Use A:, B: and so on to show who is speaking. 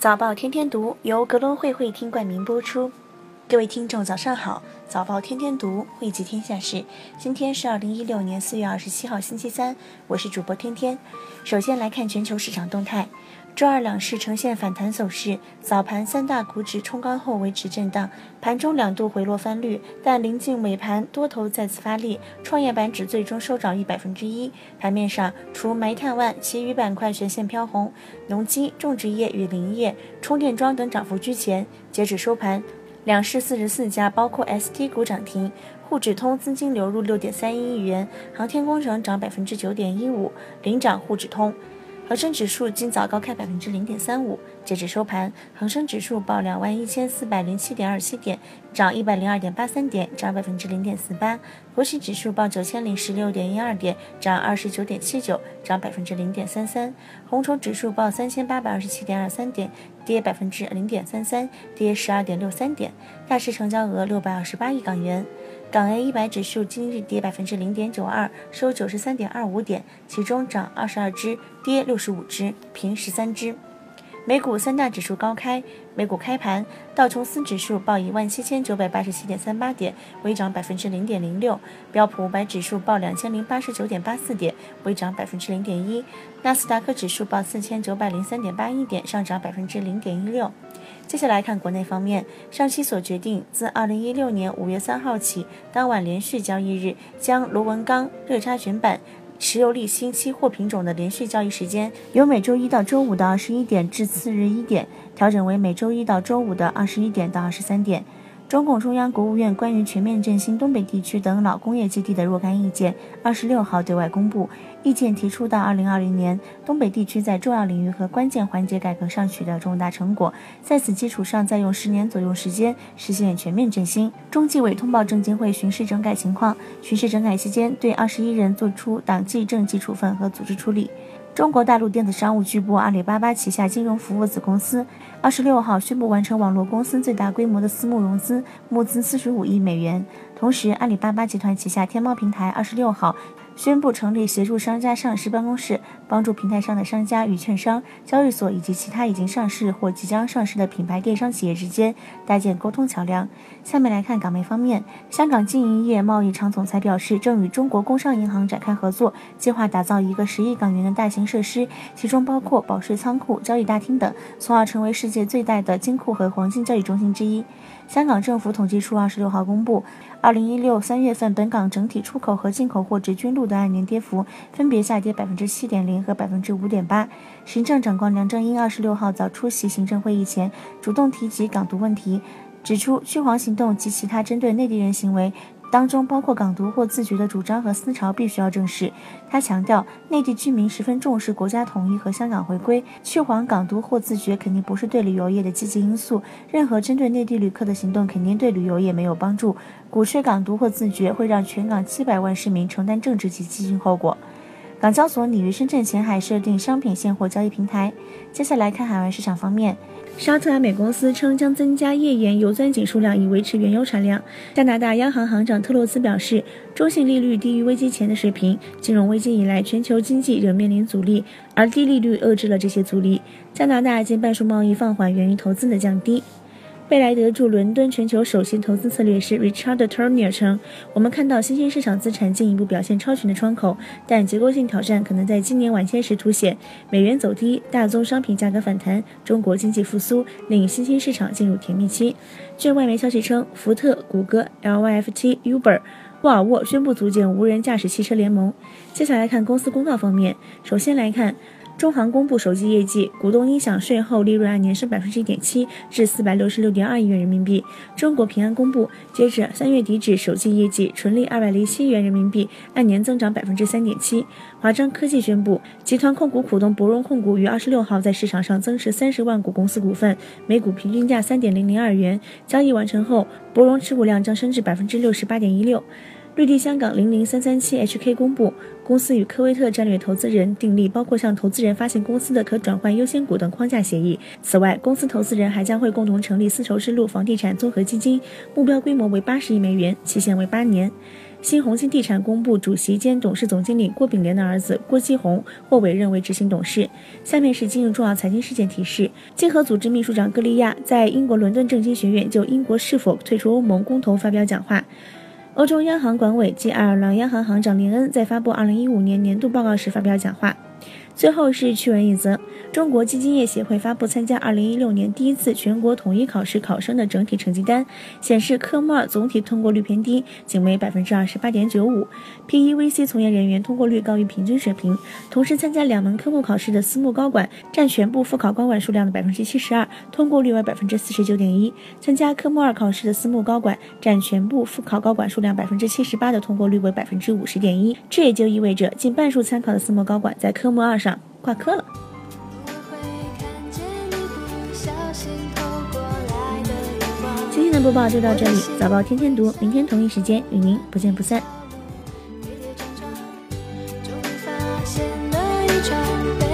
A: 早报天天读由格隆汇会听冠名播出。各位听众，早上好！早报天天读，汇集天下事。今天是二零一六年四月二十七号，星期三。我是主播天天。首先来看全球市场动态。周二两市呈现反弹走势，早盘三大股指冲高后维持震荡，盘中两度回落翻绿，但临近尾盘多头再次发力，创业板指最终收涨逾百分之一。盘面上，除煤炭外，其余板块全线飘红，农机、种植业与林业、充电桩等涨幅居前。截止收盘，两市四十四家，包括 ST 股涨停，沪指通资金流入六点三一亿元，航天工程涨百分之九点一五，领涨沪指通。恒生指数今早高开百分之零点三五，截止收盘，恒生指数报两万一千四百零七点二七点，涨一百零二点八三点，涨百分之零点四八。国企指数报九千零十六点一二点，涨二十九点七九，涨百分之零点三三。红筹指数报三千八百二十七点二三点，跌百分之零点三三，跌十二点六三点。大市成交额六百二十八亿港元。港 A 一百指数今日跌百分之零点九二，收九十三点二五点，其中涨二十二只，跌六十五只，平十三只。美股三大指数高开。美股开盘，道琼斯指数报一万七千九百八十七点三八点，微涨百分之零点零六；标普五百指数报两千零八十九点八四点，微涨百分之零点一；纳斯达克指数报四千九百零三点八一点，上涨百分之零点一六。接下来看国内方面，上期所决定自二零一六年五月三号起，当晚连续交易日将螺纹钢、热轧卷板。石油、沥青期货品种的连续交易时间由每周一到周五的二十一点至次日一点，调整为每周一到周五的二十一点到二十三点。中共中央、国务院关于全面振兴东北地区等老工业基地的若干意见，二十六号对外公布。意见提出，到二零二零年，东北地区在重要领域和关键环节改革上取得重大成果，在此基础上再用十年左右时间实现全面振兴。中纪委通报证监会巡视整改情况，巡视整改期间，对二十一人作出党纪政纪处分和组织处理。中国大陆电子商务巨擘阿里巴巴旗下金融服务子公司，二十六号宣布完成网络公司最大规模的私募融资，募资四十五亿美元。同时，阿里巴巴集团旗下天猫平台二十六号。宣布成立协助商家上市办公室，帮助平台上的商家与券商、交易所以及其他已经上市或即将上市的品牌电商企业之间搭建沟通桥梁。下面来看港媒方面，香港经营业贸易场总裁表示，正与中国工商银行展开合作，计划打造一个十亿港元的大型设施，其中包括保税仓库、交易大厅等，从而成为世界最大的金库和黄金交易中心之一。香港政府统计处二十六号公布，二零一六三月份本港整体出口和进口货值均录得按年跌幅，分别下跌百分之七点零和百分之五点八。行政长官梁振英二十六号早出席行政会议前，主动提及港独问题，指出驱黄行动及其他针对内地人行为。当中包括港独或自觉的主张和思潮，必须要正视。他强调，内地居民十分重视国家统一和香港回归，去黄港独或自觉肯定不是对旅游业的积极因素。任何针对内地旅客的行动，肯定对旅游业没有帮助。鼓吹港独或自觉，会让全港七百万市民承担政治及经济后果。港交所拟于深圳前海设定商品现货交易平台。接下来看海外市场方面。沙特阿美公司称将增加页岩油钻井数量，以维持原油产量。加拿大央行行长特洛斯表示，中性利率低于危机前的水平。金融危机以来，全球经济仍面临阻力，而低利率遏制了这些阻力。加拿大近半数贸易放缓源于投资的降低。贝莱德驻伦敦全球首席投资策略师 Richard Turner 称：“我们看到新兴市场资产进一步表现超群的窗口，但结构性挑战可能在今年晚些时凸显。美元走低，大宗商品价格反弹，中国经济复苏令新兴市场进入甜蜜期。”据外媒消息称，福特、谷歌、LYFT、Uber、沃尔沃宣布组建无人驾驶汽车联盟。接下来看公司公告方面，首先来看。中航公布首季业绩，股东应享税后利润按年升百分之一点七，至四百六十六点二亿元人民币。中国平安公布，截止三月底止首季业绩纯利二百零七亿元人民币，按年增长百分之三点七。华章科技宣布，集团控股股东博融控股于二十六号在市场上增持三十万股公司股份，每股平均价三点零零二元。交易完成后，博融持股量将升至百分之六十八点一六。绿地香港零零三三七 HK 公布，公司与科威特战略投资人订立包括向投资人发行公司的可转换优先股等框架协议。此外，公司投资人还将会共同成立丝绸之路房地产综合基金，目标规模为八十亿美元，期限为八年。新鸿星地产公布主席兼董事总经理郭炳联的儿子郭继宏获委任为执行董事。下面是今日重要财经事件提示：经合组织秘书长格利亚在英国伦敦政经学院就英国是否退出欧盟公投发表讲话。欧洲央行管委及爱尔兰央行行长林恩在发布2015年年度报告时发表讲话。最后是趣闻一则：中国基金业协会发布参加2016年第一次全国统一考试考生的整体成绩单，显示科目二总体通过率偏低，仅为百分之二十八点九五；PEVC 从业人员通过率高于平均水平。同时，参加两门科目考试的私募高管占全部复考高管数量的百分之七十二，通过率为百分之四十九点一；参加科目二考试的私募高管占全部复考高管数量百分之七十八的通过率为百分之五十点一。这也就意味着近半数参考的私募高管在科目二上。挂科了。
B: 会看见你不小心透过来的。
A: 今天的播报就到这里，早报天天读，明天同一时间与您不见不散。终于发现了一场。